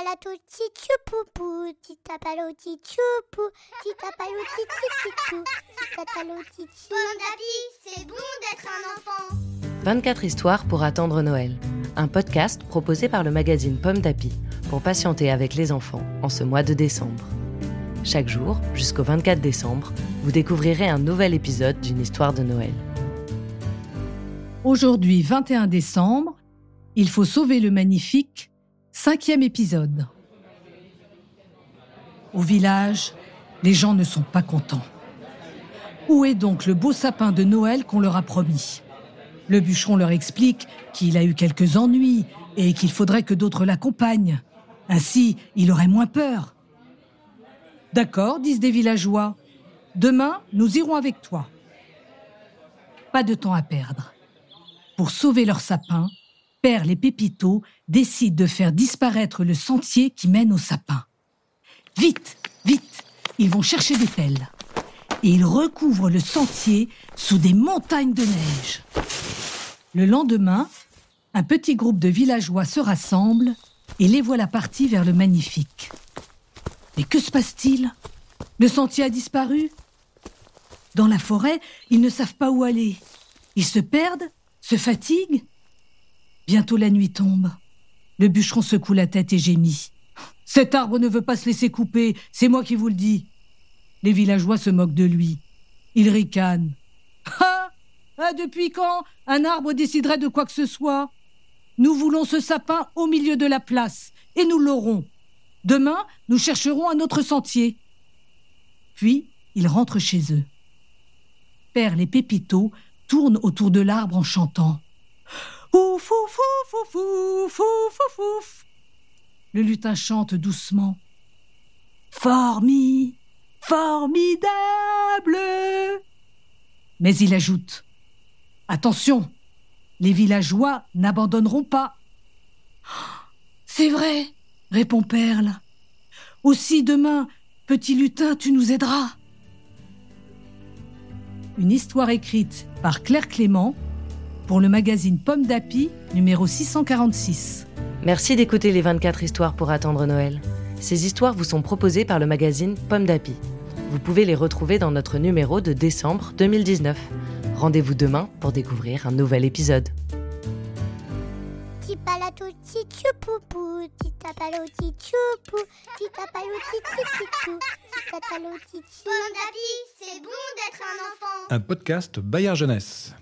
palato tchoupoupou, titapalo tchoupoupou, titapalo tchoupoupou, titapalo Pomme d'api, c'est bon d'être un enfant. 24 histoires pour attendre Noël. Un podcast proposé par le magazine Pomme d'Api pour patienter avec les enfants en ce mois de décembre. Chaque jour, jusqu'au 24 décembre, vous découvrirez un nouvel épisode d'une histoire de Noël. Aujourd'hui, 21 décembre, il faut sauver le magnifique, cinquième épisode. Au village, les gens ne sont pas contents. Où est donc le beau sapin de Noël qu'on leur a promis? Le bûcheron leur explique qu'il a eu quelques ennuis et qu'il faudrait que d'autres l'accompagnent. Ainsi, il aurait moins peur. D'accord, disent des villageois. Demain, nous irons avec toi. Pas de temps à perdre. Pour sauver leur sapin, Perle et Pépito décident de faire disparaître le sentier qui mène au sapin. Vite, vite, ils vont chercher des pelles. Et ils recouvrent le sentier sous des montagnes de neige. Le lendemain, un petit groupe de villageois se rassemble et les voilà partis vers le magnifique. Mais que se passe-t-il? Le sentier a disparu? Dans la forêt, ils ne savent pas où aller. Ils se perdent, se fatiguent Bientôt la nuit tombe. Le bûcheron secoue la tête et gémit. Cet arbre ne veut pas se laisser couper, c'est moi qui vous le dis. Les villageois se moquent de lui. Ils ricanent. Ah, ah Depuis quand un arbre déciderait de quoi que ce soit? Nous voulons ce sapin au milieu de la place, et nous l'aurons. Demain, nous chercherons un autre sentier. Puis, ils rentrent chez eux. Perle et Pépito tournent autour de l'arbre en chantant. Ouf, ouf, ouf, Le lutin chante doucement. Formi, formidable. Mais il ajoute. Attention, les villageois n'abandonneront pas. C'est vrai, répond Perle. Aussi demain, petit lutin, tu nous aideras. Une histoire écrite par Claire Clément pour le magazine Pomme d'Api, numéro 646. Merci d'écouter les 24 histoires pour attendre Noël. Ces histoires vous sont proposées par le magazine Pomme d'Api. Vous pouvez les retrouver dans notre numéro de décembre 2019. Rendez-vous demain pour découvrir un nouvel épisode. Pomme d'api, c'est bon d'être un enfant. Un podcast Bayard Jeunesse.